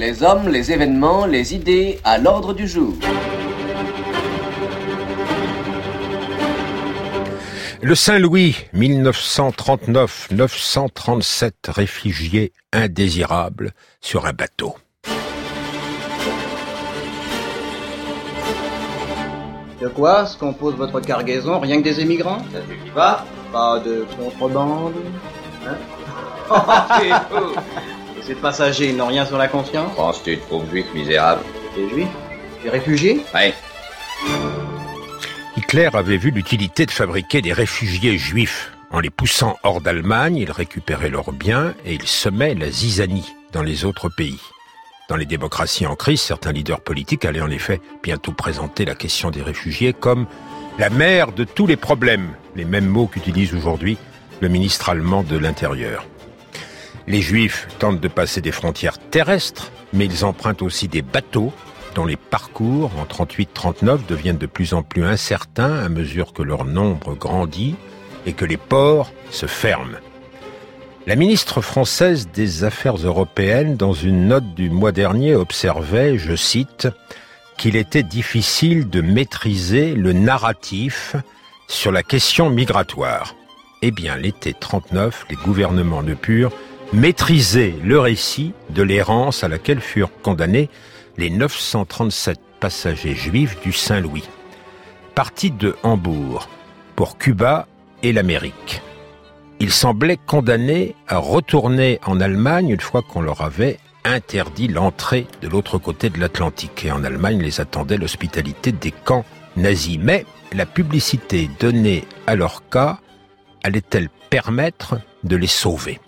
Les hommes, les événements, les idées à l'ordre du jour. Le Saint-Louis, 1939-937, réfugiés indésirables sur un bateau. De quoi se compose votre cargaison? Rien que des émigrants? Ça suffit pas. Pas de contrebande? Hein? ces passagers n'ont rien sur la conscience Penses-tu de pauvres juifs misérables Des juifs? Des réfugiés? Ouais. Hitler avait vu l'utilité de fabriquer des réfugiés juifs. En les poussant hors d'Allemagne, il récupérait leurs biens et il semait la zizanie dans les autres pays. Dans les démocraties en crise, certains leaders politiques allaient en effet bientôt présenter la question des réfugiés comme la mère de tous les problèmes, les mêmes mots qu'utilise aujourd'hui le ministre allemand de l'Intérieur. Les Juifs tentent de passer des frontières terrestres, mais ils empruntent aussi des bateaux dont les parcours en 38-39 deviennent de plus en plus incertains à mesure que leur nombre grandit et que les ports se ferment. La ministre française des Affaires européennes, dans une note du mois dernier, observait, je cite, qu'il était difficile de maîtriser le narratif sur la question migratoire. Eh bien, l'été 39, les gouvernements ne purent maîtriser le récit de l'errance à laquelle furent condamnés les 937 passagers juifs du Saint-Louis, partis de Hambourg pour Cuba et l'Amérique. Ils semblaient condamnés à retourner en Allemagne une fois qu'on leur avait interdit l'entrée de l'autre côté de l'Atlantique. Et en Allemagne les attendait l'hospitalité des camps nazis. Mais la publicité donnée à leur cas allait-elle permettre de les sauver?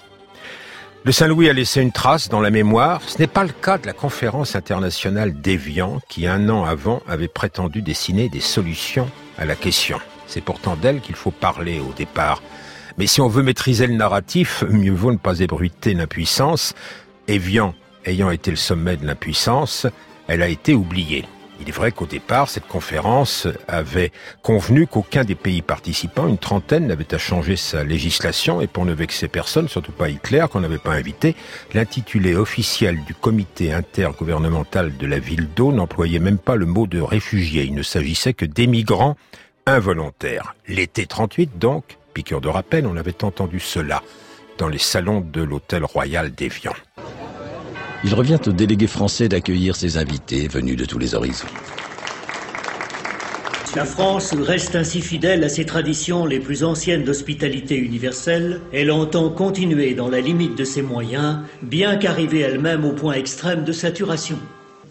Le Saint-Louis a laissé une trace dans la mémoire. Ce n'est pas le cas de la conférence internationale d'Evian qui, un an avant, avait prétendu dessiner des solutions à la question. C'est pourtant d'elle qu'il faut parler au départ. Mais si on veut maîtriser le narratif, mieux vaut ne pas ébruiter l'impuissance. Evian ayant été le sommet de l'impuissance, elle a été oubliée. Il est vrai qu'au départ, cette conférence avait convenu qu'aucun des pays participants, une trentaine, n'avait à changer sa législation et pour ne vexer personne, surtout pas Hitler, qu'on n'avait pas invité, l'intitulé officiel du comité intergouvernemental de la ville d'eau n'employait même pas le mot de réfugiés. Il ne s'agissait que d'émigrants involontaires. L'été 38, donc, piqûre de rappel, on avait entendu cela dans les salons de l'hôtel royal d'Evian. Il revient aux délégués français d'accueillir ses invités venus de tous les horizons. La France reste ainsi fidèle à ses traditions les plus anciennes d'hospitalité universelle. Elle entend continuer dans la limite de ses moyens, bien qu'arrivée elle-même au point extrême de saturation.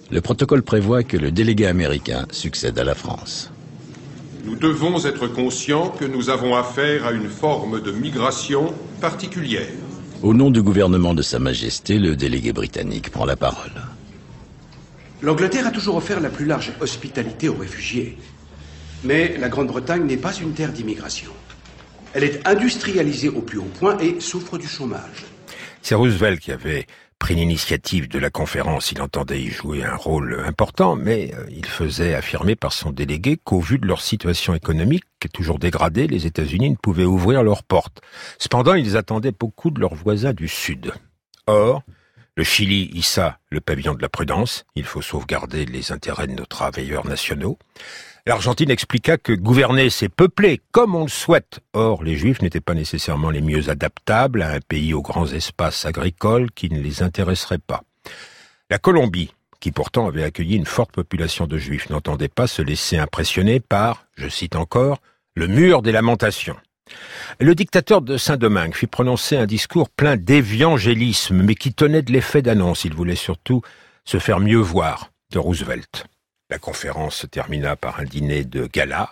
Le protocole prévoit que le délégué américain succède à la France. Nous devons être conscients que nous avons affaire à une forme de migration particulière. Au nom du gouvernement de Sa Majesté, le délégué britannique prend la parole. L'Angleterre a toujours offert la plus large hospitalité aux réfugiés. Mais la Grande-Bretagne n'est pas une terre d'immigration. Elle est industrialisée au plus haut point et souffre du chômage. C'est Roosevelt qui avait pris l'initiative de la conférence. Il entendait y jouer un rôle important, mais euh, il faisait affirmer par son délégué qu'au vu de leur situation économique, toujours dégradée, les États-Unis ne pouvaient ouvrir leurs portes. Cependant, ils attendaient beaucoup de leurs voisins du Sud. Or, le Chili hissa le pavillon de la prudence. Il faut sauvegarder les intérêts de nos travailleurs nationaux. L'Argentine expliqua que gouverner, c'est peupler comme on le souhaite. Or, les Juifs n'étaient pas nécessairement les mieux adaptables à un pays aux grands espaces agricoles qui ne les intéresserait pas. La Colombie, qui pourtant avait accueilli une forte population de Juifs, n'entendait pas se laisser impressionner par, je cite encore, le mur des lamentations. Le dictateur de Saint-Domingue fit prononcer un discours plein d'évangélisme, mais qui tenait de l'effet d'annonce. Il voulait surtout se faire mieux voir de Roosevelt. La conférence se termina par un dîner de gala.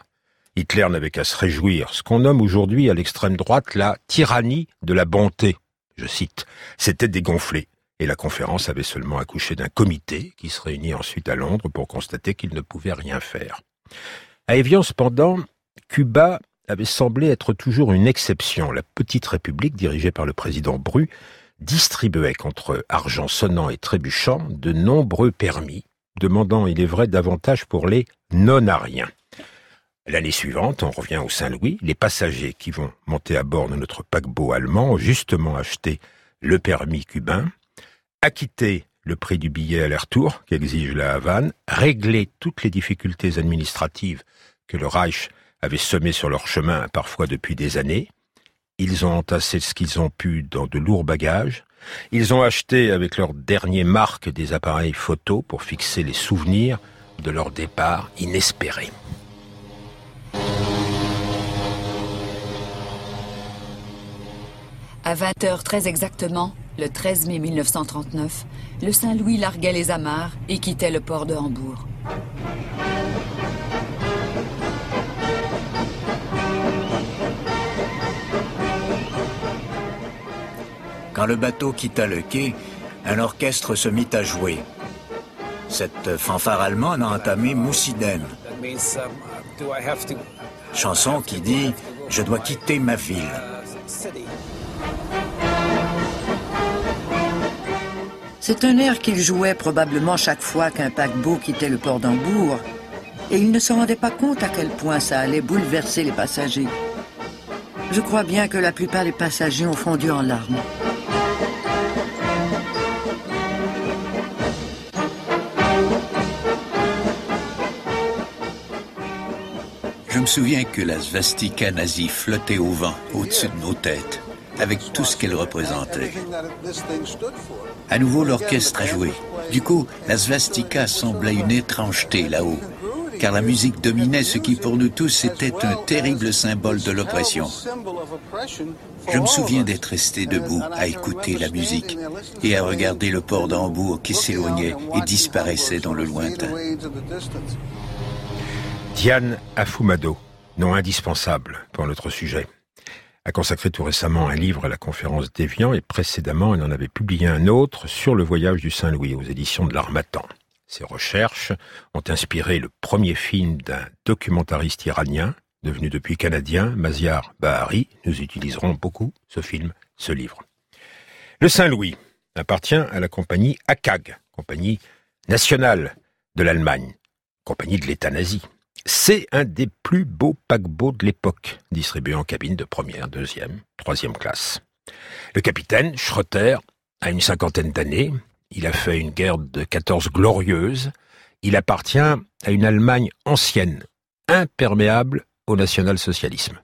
Hitler n'avait qu'à se réjouir, ce qu'on nomme aujourd'hui à l'extrême droite la tyrannie de la bonté. Je cite, c'était dégonflé, et la conférence avait seulement accouché d'un comité qui se réunit ensuite à Londres pour constater qu'il ne pouvait rien faire. À Evian, cependant, Cuba avait semblé être toujours une exception. La petite république dirigée par le président Bru distribuait contre argent sonnant et trébuchant de nombreux permis demandant, il est vrai, davantage pour les non-ariens. L'année suivante, on revient au Saint-Louis, les passagers qui vont monter à bord de notre paquebot allemand ont justement acheté le permis cubain, acquitté le prix du billet aller-retour qu'exige la Havane, régler toutes les difficultés administratives que le Reich avait semées sur leur chemin parfois depuis des années. Ils ont entassé ce qu'ils ont pu dans de lourds bagages. Ils ont acheté avec leur dernier marque des appareils photo pour fixer les souvenirs de leur départ inespéré. À 20h très exactement, le 13 mai 1939, le Saint-Louis larguait les amarres et quittait le port de Hambourg. Quand le bateau quitta le quai, un orchestre se mit à jouer. Cette fanfare allemande a entamé Moussiden, chanson qui dit « Je dois quitter ma ville ». C'est un air qu'il jouait probablement chaque fois qu'un paquebot quittait le port d'Hambourg, et il ne se rendait pas compte à quel point ça allait bouleverser les passagers. Je crois bien que la plupart des passagers ont fondu en larmes. Je me souviens que la svastika nazie flottait au vent au-dessus de nos têtes, avec tout ce qu'elle représentait. À nouveau, l'orchestre a joué. Du coup, la svastika semblait une étrangeté là-haut, car la musique dominait ce qui pour nous tous était un terrible symbole de l'oppression. Je me souviens d'être resté debout à écouter la musique et à regarder le port d'Hambourg qui s'éloignait et disparaissait dans le lointain. Diane Afumado, nom indispensable pour notre sujet, a consacré tout récemment un livre à la conférence d'Evian et précédemment elle en avait publié un autre sur le voyage du Saint-Louis aux éditions de l'Armatan. Ses recherches ont inspiré le premier film d'un documentariste iranien, devenu depuis canadien, Maziar Bahari. Nous utiliserons beaucoup ce film, ce livre. Le Saint-Louis appartient à la compagnie ACAG, compagnie nationale de l'Allemagne, compagnie de l'État nazi. C'est un des plus beaux paquebots de l'époque, distribué en cabine de première, deuxième, troisième classe. Le capitaine, Schroeter, a une cinquantaine d'années. Il a fait une guerre de 14 glorieuses. Il appartient à une Allemagne ancienne, imperméable au national-socialisme.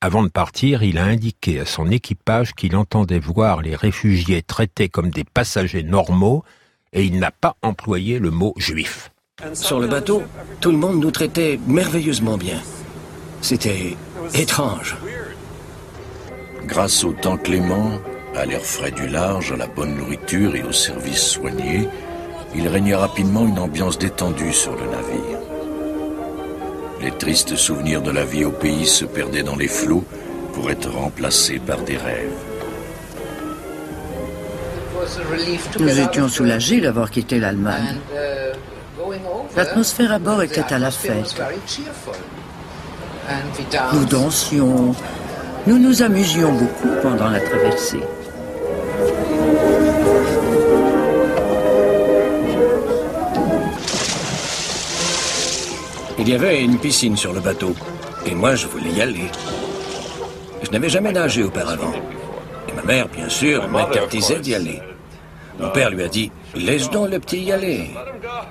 Avant de partir, il a indiqué à son équipage qu'il entendait voir les réfugiés traités comme des passagers normaux et il n'a pas employé le mot juif. Sur le bateau, tout le monde nous traitait merveilleusement bien. C'était étrange. Grâce au temps clément, à l'air frais du large, à la bonne nourriture et aux services soignés, il régnait rapidement une ambiance détendue sur le navire. Les tristes souvenirs de la vie au pays se perdaient dans les flots pour être remplacés par des rêves. Nous étions soulagés d'avoir quitté l'Allemagne. L'atmosphère à bord était à la fête. Nous dansions, nous nous amusions beaucoup pendant la traversée. Il y avait une piscine sur le bateau, et moi je voulais y aller. Je n'avais jamais nagé auparavant. Et ma mère, bien sûr, m'interdisait d'y aller. Mon père lui a dit Laisse donc le petit y aller.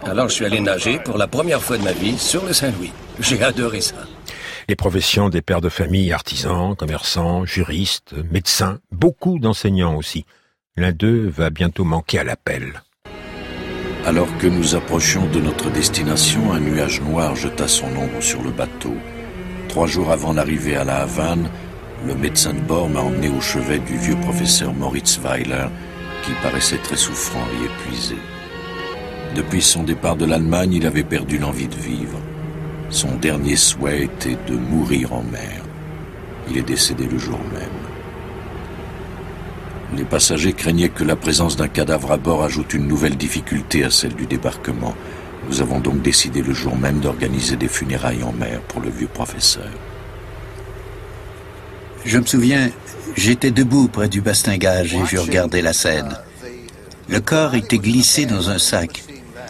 Alors je suis allé nager pour la première fois de ma vie sur le Saint-Louis. J'ai adoré ça. Les professions des pères de famille, artisans, commerçants, juristes, médecins, beaucoup d'enseignants aussi. L'un d'eux va bientôt manquer à l'appel. Alors que nous approchions de notre destination, un nuage noir jeta son ombre sur le bateau. Trois jours avant l'arrivée à la Havane, le médecin de bord m'a emmené au chevet du vieux professeur Moritz Weiler, qui paraissait très souffrant et épuisé. Depuis son départ de l'Allemagne, il avait perdu l'envie de vivre. Son dernier souhait était de mourir en mer. Il est décédé le jour même. Les passagers craignaient que la présence d'un cadavre à bord ajoute une nouvelle difficulté à celle du débarquement. Nous avons donc décidé le jour même d'organiser des funérailles en mer pour le vieux professeur. Je me souviens, j'étais debout près du bastingage et je regardais la scène. Le corps était glissé dans un sac.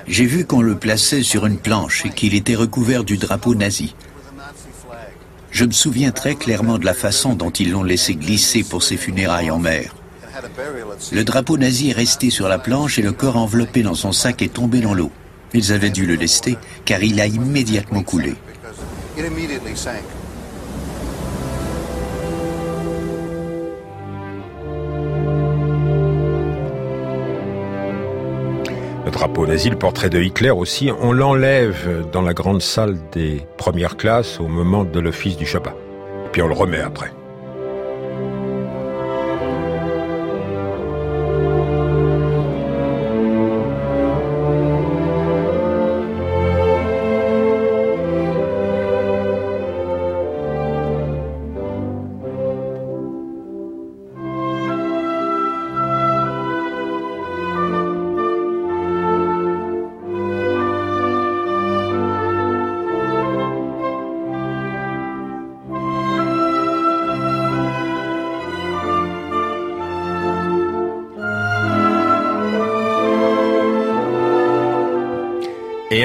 J'ai vu qu'on le plaçait sur une planche et qu'il était recouvert du drapeau nazi. Je me souviens très clairement de la façon dont ils l'ont laissé glisser pour ses funérailles en mer. Le drapeau nazi est resté sur la planche et le corps enveloppé dans son sac est tombé dans l'eau. Ils avaient dû le lester car il a immédiatement coulé. Drapeau nazi, le portrait de Hitler aussi, on l'enlève dans la grande salle des premières classes au moment de l'office du Shabbat. Puis on le remet après.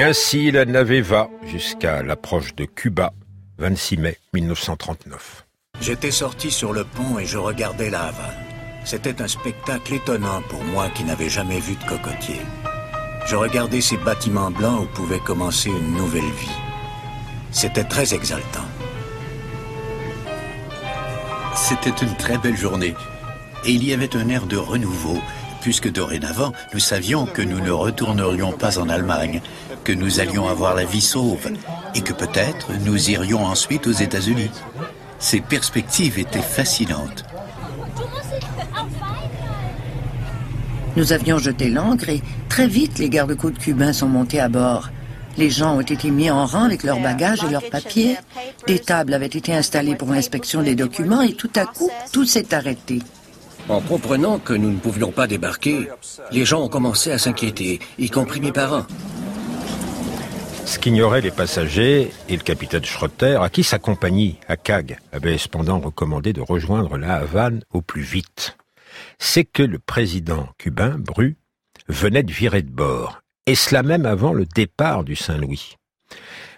Et ainsi la navette va jusqu'à l'approche de Cuba, 26 mai 1939. J'étais sorti sur le pont et je regardais la Havane. C'était un spectacle étonnant pour moi qui n'avais jamais vu de cocotier. Je regardais ces bâtiments blancs où pouvait commencer une nouvelle vie. C'était très exaltant. C'était une très belle journée. Et il y avait un air de renouveau, puisque dorénavant, nous savions que nous ne retournerions pas en Allemagne, que nous allions avoir la vie sauve, et que peut-être nous irions ensuite aux États-Unis. Ces perspectives étaient fascinantes. Nous avions jeté l'ancre et très vite les gardes-côtes cubains sont montés à bord. Les gens ont été mis en rang avec leurs bagages et leurs papiers. Des tables avaient été installées pour l'inspection des documents et tout à coup, tout s'est arrêté. En comprenant que nous ne pouvions pas débarquer, les gens ont commencé à s'inquiéter, y compris mes parents. Ce qu'ignoraient les passagers et le capitaine Schroeter, à qui sa compagnie, à CAG, avait cependant recommandé de rejoindre la Havane au plus vite, c'est que le président cubain, Bru, venait de virer de bord, et cela même avant le départ du Saint-Louis.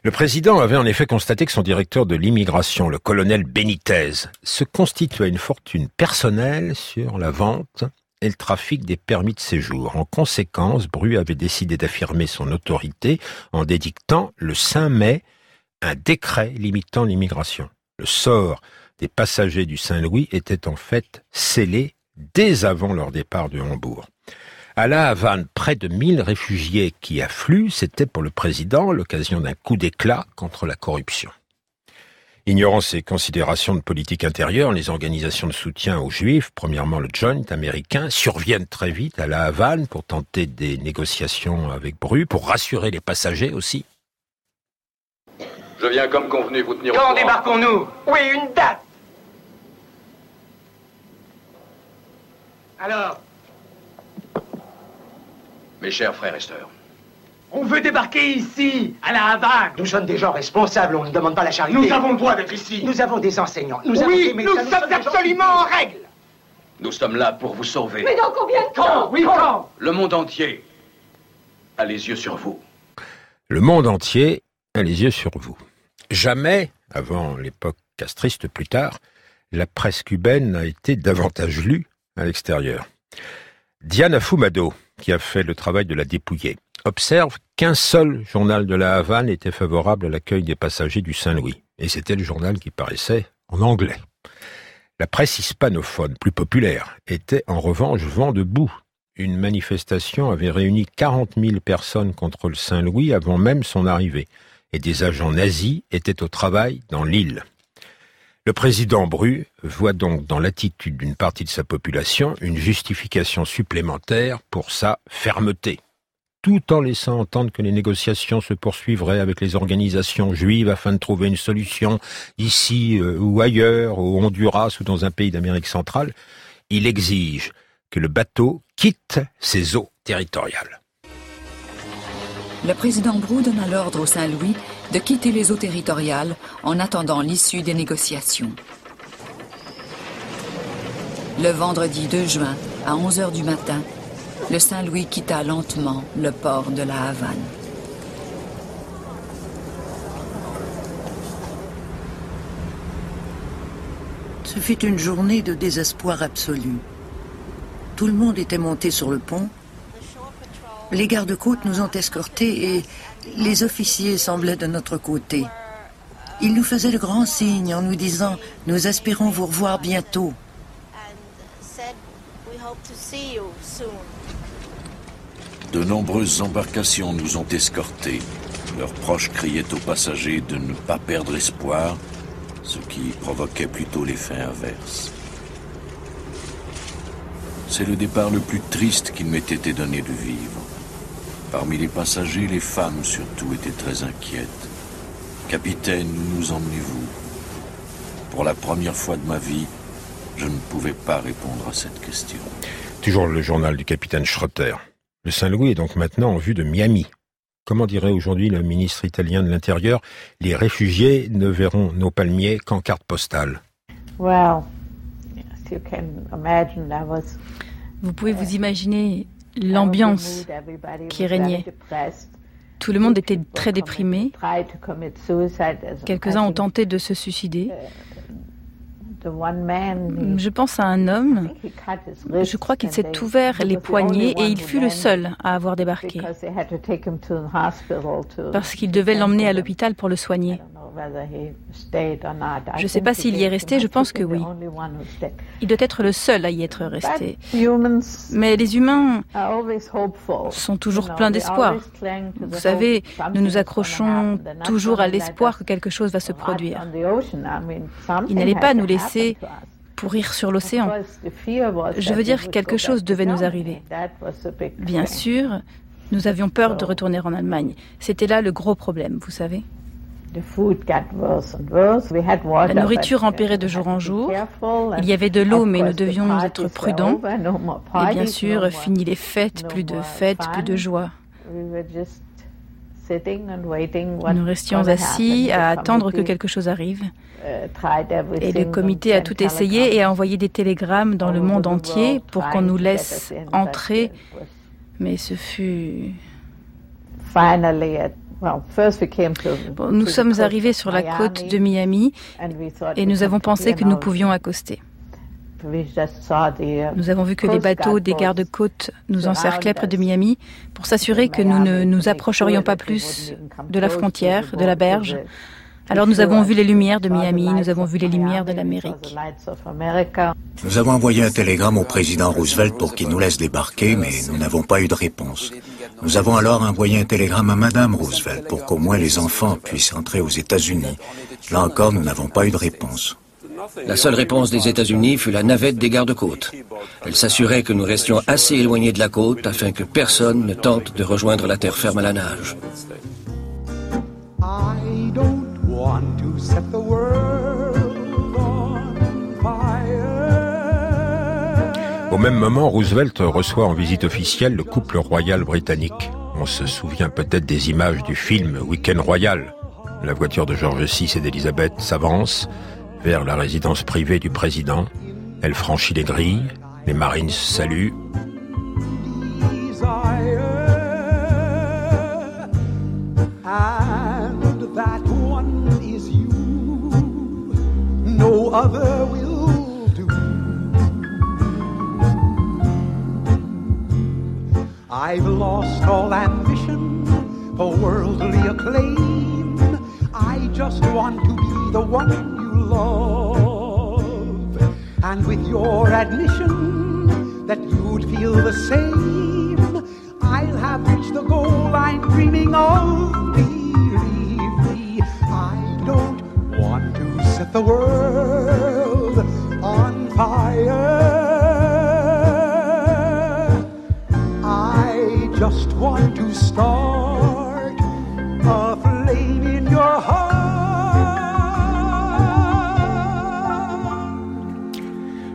Le président avait en effet constaté que son directeur de l'immigration, le colonel Benitez, se constituait une fortune personnelle sur la vente et le trafic des permis de séjour. En conséquence, Bru avait décidé d'affirmer son autorité en dédictant le 5 mai un décret limitant l'immigration. Le sort des passagers du Saint-Louis était en fait scellé dès avant leur départ de Hambourg. À la Havane, près de 1000 réfugiés qui affluent, c'était pour le président l'occasion d'un coup d'éclat contre la corruption. Ignorant ces considérations de politique intérieure, les organisations de soutien aux Juifs, premièrement le Joint américain, surviennent très vite à la Havane pour tenter des négociations avec Bru, pour rassurer les passagers aussi. Je viens comme convenu vous tenir au Quand débarquons-nous? Oui, une date Alors, Mes chers frères et sœurs, on veut débarquer ici, à la Havane. Nous sommes des gens responsables, on ne demande pas la charité. Nous avons le droit d'être ici. Nous avons des enseignants. Nous avons Oui, des médecins. nous sommes sommes des gens- absolument en règle. nous sommes là pour vous sauver. dans combien de temps Oui, quand Le monde entier a les yeux sur vous. Le monde entier a les yeux sur vous. Jamais, avant l'époque castriste plus tard, la presse cubaine n'a été davantage lue à l'extérieur. Diana Fumado, qui a fait le travail de la dépouiller, observe qu'un seul journal de la Havane était favorable à l'accueil des passagers du Saint-Louis, et c'était le journal qui paraissait en anglais. La presse hispanophone, plus populaire, était en revanche vent debout. Une manifestation avait réuni 40 000 personnes contre le Saint-Louis avant même son arrivée, et des agents nazis étaient au travail dans l'île. Le président Bru voit donc dans l'attitude d'une partie de sa population une justification supplémentaire pour sa fermeté, tout en laissant entendre que les négociations se poursuivraient avec les organisations juives afin de trouver une solution ici euh, ou ailleurs, au Honduras ou dans un pays d'Amérique centrale. Il exige que le bateau quitte ses eaux territoriales. Le président Brou donna l'ordre au Saint-Louis de quitter les eaux territoriales en attendant l'issue des négociations. Le vendredi 2 juin, à 11 heures du matin, le Saint-Louis quitta lentement le port de la Havane. Ce fut une journée de désespoir absolu. Tout le monde était monté sur le pont. Les gardes-côtes nous ont escortés et les officiers semblaient de notre côté. Ils nous faisaient de grands signes en nous disant ⁇ Nous espérons vous revoir bientôt ⁇ De nombreuses embarcations nous ont escortés. Leurs proches criaient aux passagers de ne pas perdre espoir, ce qui provoquait plutôt l'effet inverse. C'est le départ le plus triste qu'il m'ait été donné de vivre. Parmi les passagers, les femmes surtout étaient très inquiètes. Capitaine, où nous emmenez-vous? Pour la première fois de ma vie, je ne pouvais pas répondre à cette question. Toujours le journal du capitaine Schroeter. Le Saint-Louis est donc maintenant en vue de Miami. Comment dirait aujourd'hui le ministre italien de l'Intérieur? Les réfugiés ne verront nos palmiers qu'en carte postale. Vous pouvez vous imaginer l'ambiance qui régnait. Tout le monde était très déprimé. Quelques-uns ont tenté de se suicider. Je pense à un homme, je crois qu'il s'est ouvert les poignets et il fut le seul à avoir débarqué. Parce qu'il devait l'emmener à l'hôpital pour le soigner. Je ne sais pas s'il y est resté, je pense que oui. Il doit être le seul à y être resté. Mais les humains sont toujours pleins d'espoir. Vous savez, nous nous accrochons toujours à l'espoir que quelque chose va se produire. Il n'allait pas nous laisser pourrir sur l'océan. Je veux dire, quelque chose devait nous arriver. Bien sûr, nous avions peur de retourner en Allemagne. C'était là le gros problème, vous savez. La nourriture empirait de jour en jour. Il y avait de l'eau, mais nous devions être prudents. Et bien sûr, fini les fêtes, plus de fêtes, plus de joie. Nous restions assis à attendre que quelque chose arrive. Uh, et le comité a tout essayé et a envoyé des télégrammes dans le monde entier pour qu'on nous laisse entrer. Mais ce fut nous sommes arrivés sur la côte de Miami et nous avons pensé que nous pouvions accoster. Nous avons vu que les bateaux des gardes-côtes nous encerclaient près de Miami pour s'assurer que nous ne nous approcherions pas plus de la frontière, de la berge. Alors nous avons vu les lumières de Miami, nous avons vu les lumières de l'Amérique. Nous avons envoyé un télégramme au président Roosevelt pour qu'il nous laisse débarquer, mais nous n'avons pas eu de réponse. Nous avons alors envoyé un télégramme à Madame Roosevelt pour qu'au moins les enfants puissent entrer aux États-Unis. Là encore, nous n'avons pas eu de réponse. La seule réponse des États-Unis fut la navette des gardes-côtes. Elle s'assurait que nous restions assez éloignés de la côte afin que personne ne tente de rejoindre la terre ferme à la nage. Au même moment, Roosevelt reçoit en visite officielle le couple royal britannique. On se souvient peut-être des images du film Weekend Royal. La voiture de George VI et d'Elisabeth s'avance vers la résidence privée du président. Elle franchit les grilles, les marines saluent. I've lost all ambition for worldly acclaim. I just want to be the one love. And with your admission that you'd feel the same, I'll have reached the goal I'm dreaming of. Believe me, I don't want to set the world on fire.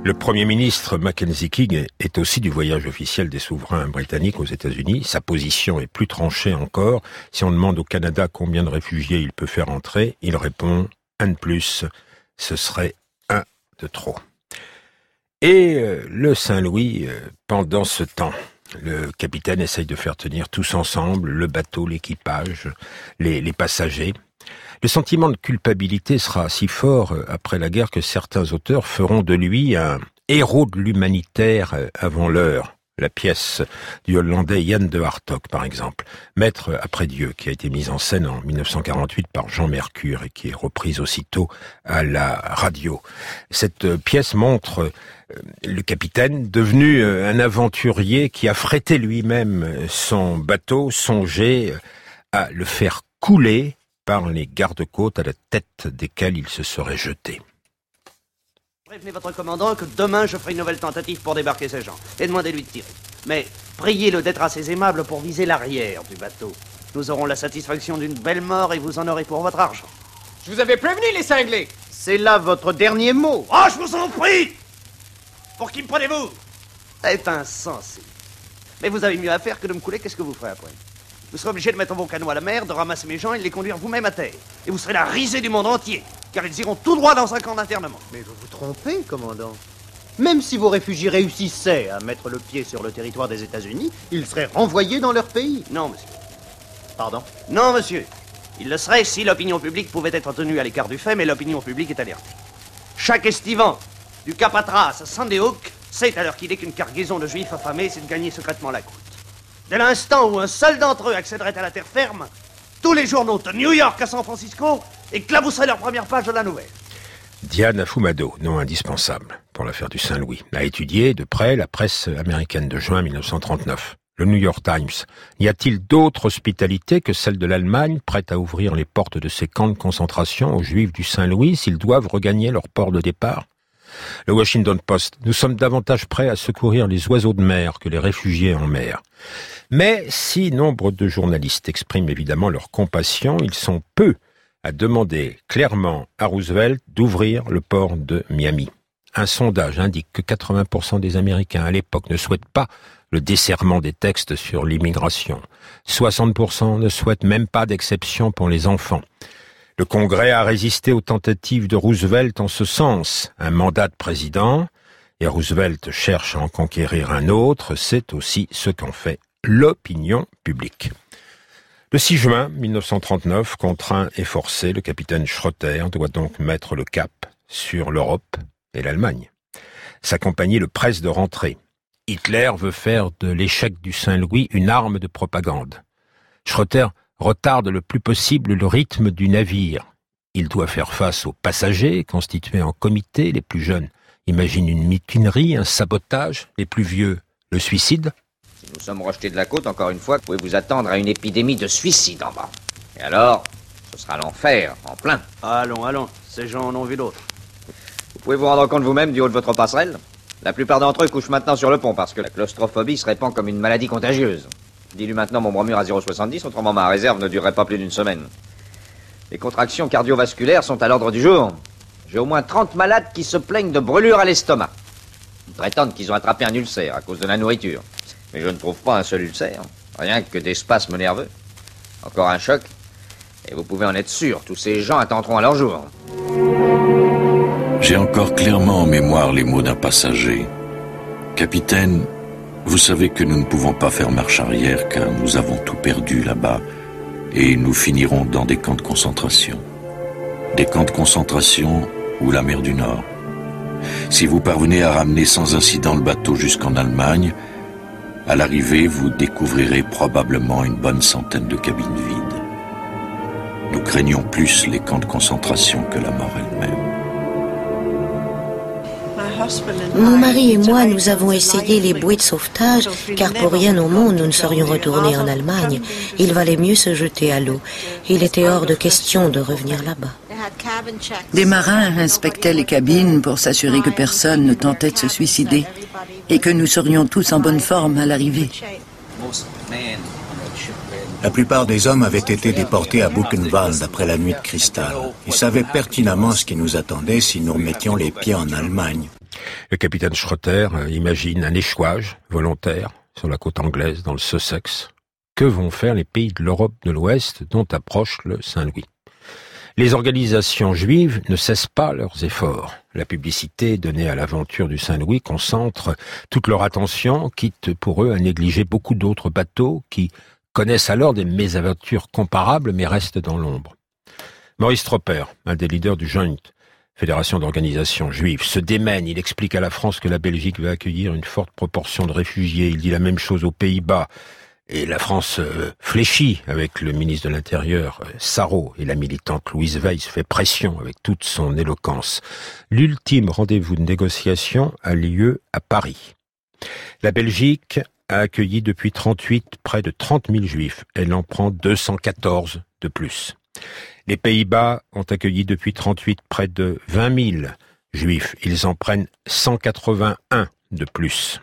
Le Premier ministre Mackenzie King est aussi du voyage officiel des souverains britanniques aux États-Unis. Sa position est plus tranchée encore. Si on demande au Canada combien de réfugiés il peut faire entrer, il répond un de plus. Ce serait un de trop. Et euh, le Saint-Louis, euh, pendant ce temps, le capitaine essaye de faire tenir tous ensemble, le bateau, l'équipage, les, passagers. Le sentiment de culpabilité sera si fort euh, après la guerre que certains auteurs feront de lui un, héros de l'humanitaire avant l'heure la pièce du Hollandais Yann de Hartog, par exemple, Maître après Dieu, qui a été mise en scène en 1948 par Jean Mercure et qui est reprise aussitôt à la radio. Cette pièce montre euh, le capitaine devenu euh, un aventurier qui a frété lui-même son bateau, songé à le faire couler par les gardes-côtes à la tête desquels il se serait jeté. Prévenez votre commandant que demain je ferai une nouvelle tentative pour débarquer ces gens et demandez-lui de tirer. Mais priez-le d'être assez aimable pour viser l'arrière du bateau. Nous aurons la satisfaction d'une belle mort et vous en aurez pour votre argent. Je vous avais prévenu, les cinglés C'est là votre dernier mot. Oh, je vous en prie Pour qui me prenez-vous? C'est insensé. Mais vous avez mieux à faire que de me couler, qu'est-ce que vous ferez après? Vous serez obligé de mettre vos canots à la mer, de ramasser mes gens et de les conduire vous-même à terre. Et vous serez la risée du monde entier car ils iront tout droit dans un camp d'internement. Mais vous vous trompez, commandant. Même si vos réfugiés réussissaient à mettre le pied sur le territoire des États-Unis, ils seraient renvoyés dans leur pays. Non, monsieur. Pardon? Non, monsieur. Ils le seraient si l'opinion publique pouvait être tenue à l'écart du fait, mais l'opinion publique est alertée. Chaque estivant, du Cap Hatras à Sandy Hook, sait à l'heure qu'il est qu'une cargaison de juifs affamés, c'est de gagner secrètement la côte. Dès l'instant où un seul d'entre eux accéderait à la terre ferme, tous les journaux de New York à San Francisco éclabousseraient leur première page de la nouvelle. Diane Afumado, nom indispensable pour l'affaire du Saint-Louis, a étudié de près la presse américaine de juin 1939. Le New York Times. Y a-t-il d'autres hospitalités que celle de l'Allemagne, prête à ouvrir les portes de ses camps de concentration aux Juifs du Saint-Louis s'ils doivent regagner leur port de départ? Le Washington Post. Nous sommes davantage prêts à secourir les oiseaux de mer que les réfugiés en mer. Mais si nombre de journalistes expriment évidemment leur compassion, ils sont peu à demander clairement à Roosevelt d'ouvrir le port de Miami. Un sondage indique que 80% des Américains à l'époque ne souhaitent pas le desserrement des textes sur l'immigration. 60% ne souhaitent même pas d'exception pour les enfants. Le Congrès a résisté aux tentatives de Roosevelt en ce sens. Un mandat de président, et Roosevelt cherche à en conquérir un autre, c'est aussi ce qu'en fait l'opinion publique. Le 6 juin 1939, contraint et forcé, le capitaine Schroeter doit donc mettre le cap sur l'Europe et l'Allemagne. Sa compagnie le presse de rentrer. Hitler veut faire de l'échec du Saint-Louis une arme de propagande. Schroeter retarde le plus possible le rythme du navire. Il doit faire face aux passagers constitués en comité, les plus jeunes imaginent une mutinerie, un sabotage, les plus vieux le suicide, nous sommes rejetés de la côte, encore une fois, vous pouvez vous attendre à une épidémie de suicide en bas? Et alors, ce sera l'enfer, en plein. Allons, allons, ces gens en ont vu d'autres. Vous pouvez vous rendre compte vous-même du haut de votre passerelle? La plupart d'entre eux couchent maintenant sur le pont parce que la claustrophobie se répand comme une maladie contagieuse. Dis-lui maintenant mon bromure à 0,70, autrement ma réserve ne durerait pas plus d'une semaine. Les contractions cardiovasculaires sont à l'ordre du jour. J'ai au moins 30 malades qui se plaignent de brûlures à l'estomac. Ils prétendent qu'ils ont attrapé un ulcère à cause de la nourriture. Mais je ne trouve pas un seul ulcère. Rien que des spasmes nerveux. Encore un choc. Et vous pouvez en être sûr, tous ces gens attendront à leur jour. J'ai encore clairement en mémoire les mots d'un passager. Capitaine, vous savez que nous ne pouvons pas faire marche arrière car nous avons tout perdu là-bas et nous finirons dans des camps de concentration. Des camps de concentration ou la mer du Nord. Si vous parvenez à ramener sans incident le bateau jusqu'en Allemagne, à l'arrivée, vous découvrirez probablement une bonne centaine de cabines vides. Nous craignons plus les camps de concentration que la mort elle-même. Mon mari et moi, nous avons essayé les bouées de sauvetage, car pour rien au monde, nous ne serions retournés en Allemagne. Il valait mieux se jeter à l'eau. Il était hors de question de revenir là-bas. Des marins inspectaient les cabines pour s'assurer que personne ne tentait de se suicider et que nous serions tous en bonne forme à l'arrivée. La plupart des hommes avaient été déportés à Buchenwald après la nuit de cristal. Ils savaient pertinemment ce qui nous attendait si nous remettions les pieds en Allemagne. Le capitaine Schroeter euh, imagine un échouage volontaire sur la côte anglaise dans le Sussex. Que vont faire les pays de l'Europe de l'Ouest dont approche le Saint-Louis? Les organisations juives ne cessent pas leurs efforts. La publicité donnée à l'aventure du Saint-Louis concentre toute leur attention, quitte pour eux à négliger beaucoup d'autres bateaux qui connaissent alors des mésaventures comparables mais restent dans l'ombre. Maurice Tropper, un des leaders du Joint, Fédération d'organisations juives, se démène. Il explique à la France que la Belgique va accueillir une forte proportion de réfugiés. Il dit la même chose aux Pays-Bas. Et la France euh, fléchit avec le ministre de l'Intérieur, euh, Sarrault, et la militante Louise Weiss fait pression avec toute son éloquence. L'ultime rendez-vous de négociation a lieu à Paris. La Belgique a accueilli depuis 38 près de 30 000 juifs. Elle en prend 214 de plus. Les Pays-Bas ont accueilli depuis 38 près de 20 000 juifs. Ils en prennent 181 de plus.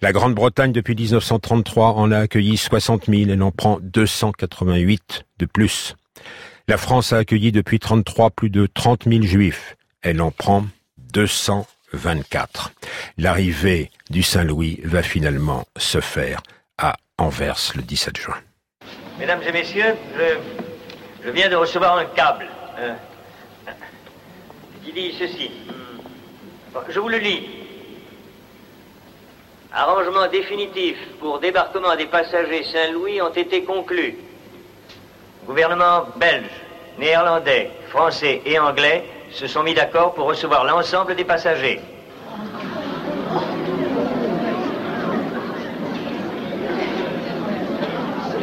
La Grande-Bretagne, depuis 1933, en a accueilli 60 000. Elle en prend 288 de plus. La France a accueilli depuis 33 plus de 30 000 juifs. Elle en prend 224. L'arrivée du Saint-Louis va finalement se faire à Anvers le 17 juin. Mesdames et messieurs, je, je viens de recevoir un câble euh, qui dit ceci. Je vous le lis. Arrangement définitif pour débarquement des passagers Saint-Louis ont été conclus. Gouvernement belge, néerlandais, français et anglais se sont mis d'accord pour recevoir l'ensemble des passagers.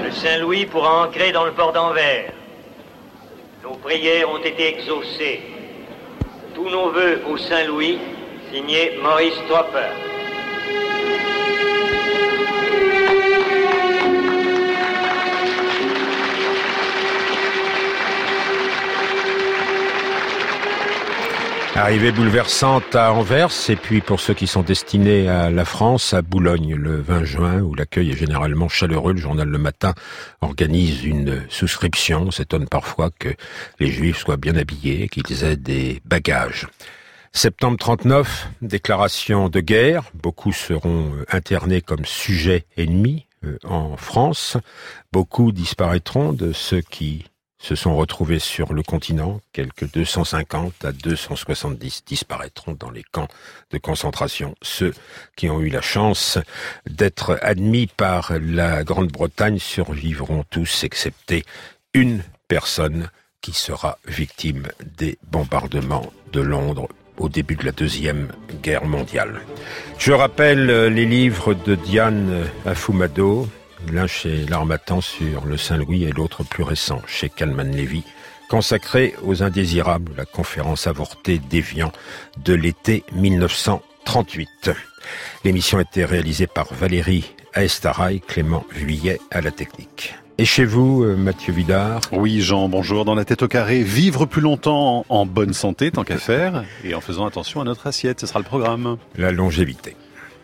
Le Saint-Louis pourra ancrer dans le port d'Anvers. Nos prières ont été exaucées. Tous nos voeux au Saint-Louis, signé Maurice Tropper. Arrivée bouleversante à Anvers et puis pour ceux qui sont destinés à la France, à Boulogne le 20 juin où l'accueil est généralement chaleureux. Le journal Le Matin organise une souscription. On s'étonne parfois que les juifs soient bien habillés, qu'ils aient des bagages. Septembre 39, déclaration de guerre. Beaucoup seront internés comme sujets ennemis euh, en France. Beaucoup disparaîtront de ceux qui se sont retrouvés sur le continent. Quelques 250 à 270 disparaîtront dans les camps de concentration. Ceux qui ont eu la chance d'être admis par la Grande-Bretagne survivront tous, excepté une personne qui sera victime des bombardements de Londres au début de la Deuxième Guerre mondiale. Je rappelle les livres de Diane Afumado, l'un chez l'Armatan sur le Saint-Louis et l'autre plus récent chez Calman Levy, consacré aux indésirables, la conférence avortée déviant de l'été 1938. L'émission a été réalisée par Valérie Aestaraï, Clément Vuillet à la technique. Et chez vous, euh, Mathieu Vidard Oui, Jean, bonjour. Dans la tête au carré, vivre plus longtemps en bonne santé, tant qu'à faire, et en faisant attention à notre assiette, ce sera le programme. La longévité.